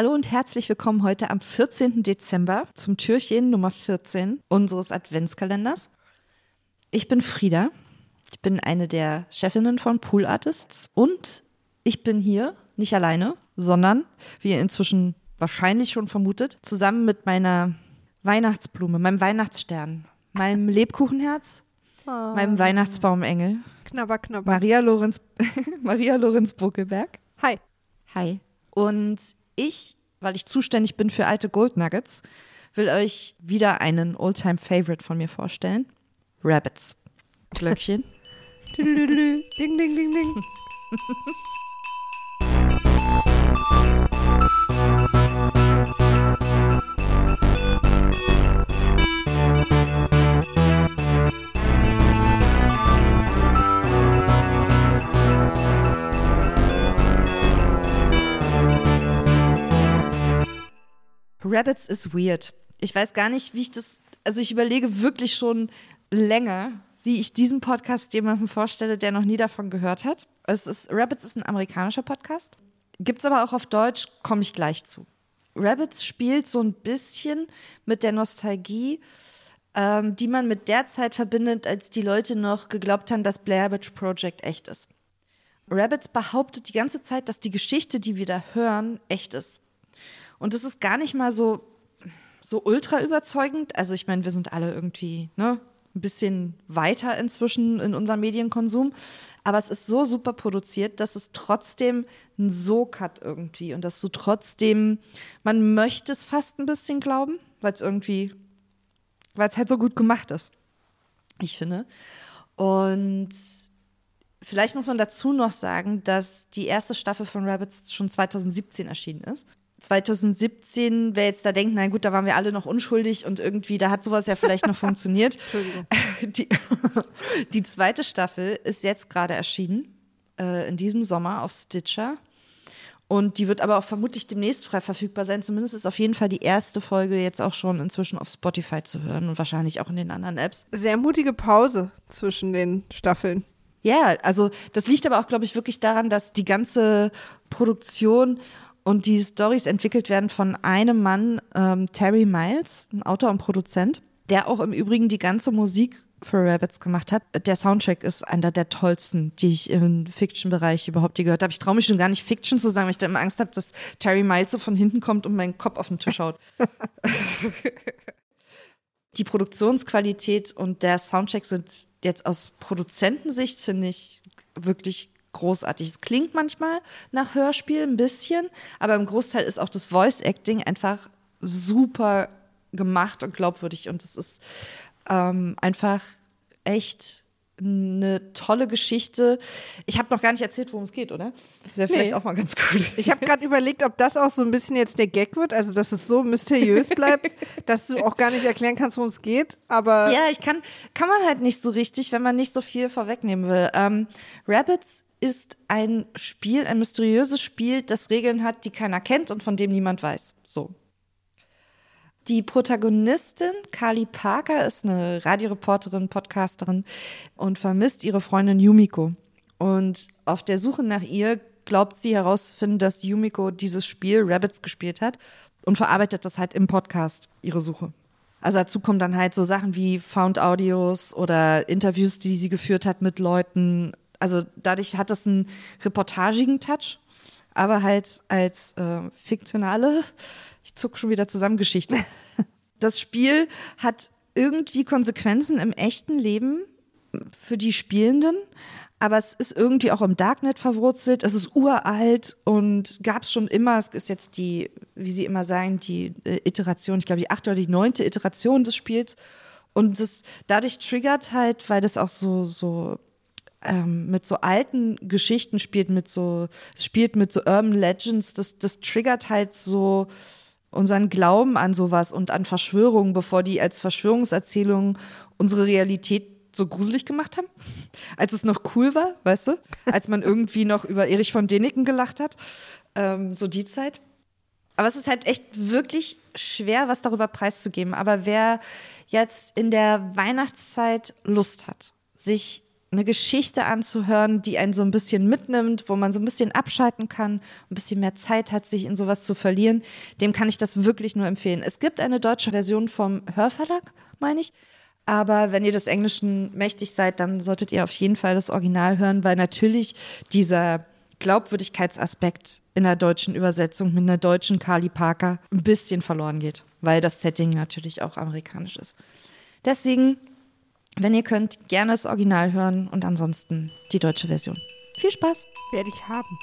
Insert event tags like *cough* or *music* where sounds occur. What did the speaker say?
Hallo und herzlich willkommen heute am 14. Dezember zum Türchen Nummer 14 unseres Adventskalenders. Ich bin Frieda. Ich bin eine der Chefinnen von Pool Artists und ich bin hier nicht alleine, sondern, wie ihr inzwischen wahrscheinlich schon vermutet, zusammen mit meiner Weihnachtsblume, meinem Weihnachtsstern, meinem *laughs* Lebkuchenherz, oh. meinem Weihnachtsbaumengel. Knabber, knabber. Maria Lorenz, *laughs* Maria Lorenz Buckelberg. Hi. Hi. Und ich, weil ich zuständig bin für alte Gold Nuggets, will euch wieder einen Oldtime Favorite von mir vorstellen. Rabbits. Glöckchen. *laughs* ding, ding, ding, ding. *laughs* Rabbits ist weird. Ich weiß gar nicht, wie ich das, also ich überlege wirklich schon länger, wie ich diesen Podcast jemandem vorstelle, der noch nie davon gehört hat. Es ist, Rabbits ist ein amerikanischer Podcast. Gibt es aber auch auf Deutsch, komme ich gleich zu. Rabbits spielt so ein bisschen mit der Nostalgie, ähm, die man mit der Zeit verbindet, als die Leute noch geglaubt haben, dass Blair Witch Project echt ist. Rabbits behauptet die ganze Zeit, dass die Geschichte, die wir da hören, echt ist. Und das ist gar nicht mal so, so ultra überzeugend. Also ich meine, wir sind alle irgendwie ne, ein bisschen weiter inzwischen in unserem Medienkonsum. Aber es ist so super produziert, dass es trotzdem einen Sog hat irgendwie. Und dass du trotzdem, man möchte es fast ein bisschen glauben, weil es irgendwie, weil es halt so gut gemacht ist. Ich finde. Und Vielleicht muss man dazu noch sagen, dass die erste Staffel von Rabbits schon 2017 erschienen ist. 2017, wer jetzt da denkt, na gut, da waren wir alle noch unschuldig und irgendwie, da hat sowas ja vielleicht noch *laughs* funktioniert. Entschuldigung. *laughs* Die, *laughs* die, zweite Staffel ist jetzt gerade erschienen, äh, in diesem Sommer auf Stitcher. Und die wird aber auch vermutlich demnächst frei verfügbar sein. Zumindest ist auf jeden Fall die erste Folge jetzt auch schon inzwischen auf Spotify zu hören und wahrscheinlich auch in den anderen Apps. Sehr mutige Pause zwischen den Staffeln. Ja, also das liegt aber auch, glaube ich, wirklich daran, dass die ganze Produktion und die Stories entwickelt werden von einem Mann, ähm, Terry Miles, ein Autor und Produzent, der auch im Übrigen die ganze Musik für Rabbits gemacht hat. Der Soundtrack ist einer der tollsten, die ich im Fiction-Bereich überhaupt je gehört habe. Ich traue mich schon gar nicht Fiction zu sagen, weil ich da immer Angst habe, dass Terry Miles so von hinten kommt und meinen Kopf auf den Tisch haut. *laughs* die Produktionsqualität und der Soundtrack sind jetzt aus Produzentensicht, finde ich, wirklich großartig. Es klingt manchmal nach Hörspiel ein bisschen, aber im Großteil ist auch das Voice Acting einfach super gemacht und glaubwürdig und es ist ähm, einfach echt eine tolle Geschichte. Ich habe noch gar nicht erzählt, worum es geht, oder? Wäre vielleicht nee. auch mal ganz cool. Ich habe gerade überlegt, ob das auch so ein bisschen jetzt der Gag wird, also dass es so mysteriös *laughs* bleibt, dass du auch gar nicht erklären kannst, worum es geht. Aber ja, ich kann kann man halt nicht so richtig, wenn man nicht so viel vorwegnehmen will. Ähm, Rabbits ist ein Spiel, ein mysteriöses Spiel, das Regeln hat, die keiner kennt und von dem niemand weiß. So. Die Protagonistin, Kali Parker, ist eine Radioreporterin, Podcasterin und vermisst ihre Freundin Yumiko. Und auf der Suche nach ihr glaubt sie herauszufinden, dass Yumiko dieses Spiel Rabbits gespielt hat und verarbeitet das halt im Podcast, ihre Suche. Also dazu kommen dann halt so Sachen wie Found Audios oder Interviews, die sie geführt hat mit Leuten, also dadurch hat das einen reportagigen Touch, aber halt als äh, fiktionale, ich zuck schon wieder zusammen Geschichte. *laughs* das Spiel hat irgendwie Konsequenzen im echten Leben für die Spielenden, aber es ist irgendwie auch im Darknet verwurzelt. Es ist uralt und gab es schon immer. Es ist jetzt die, wie Sie immer sagen, die äh, Iteration, ich glaube die achte oder die neunte Iteration des Spiels. Und das dadurch triggert halt, weil das auch so, so ähm, mit so alten Geschichten spielt, mit so, spielt mit so Urban Legends, das, das triggert halt so unseren Glauben an sowas und an Verschwörungen, bevor die als Verschwörungserzählungen unsere Realität so gruselig gemacht haben, *laughs* als es noch cool war, weißt du, als man irgendwie noch über Erich von Däniken gelacht hat, ähm, so die Zeit. Aber es ist halt echt wirklich schwer, was darüber preiszugeben. Aber wer jetzt in der Weihnachtszeit Lust hat, sich eine Geschichte anzuhören, die einen so ein bisschen mitnimmt, wo man so ein bisschen abschalten kann, ein bisschen mehr Zeit hat, sich in sowas zu verlieren, dem kann ich das wirklich nur empfehlen. Es gibt eine deutsche Version vom Hörverlag, meine ich. Aber wenn ihr des Englischen mächtig seid, dann solltet ihr auf jeden Fall das Original hören, weil natürlich dieser Glaubwürdigkeitsaspekt in der deutschen Übersetzung mit einer deutschen Carly Parker ein bisschen verloren geht, weil das Setting natürlich auch amerikanisch ist. Deswegen, wenn ihr könnt, gerne das Original hören und ansonsten die deutsche Version. Viel Spaß! Werde ich haben.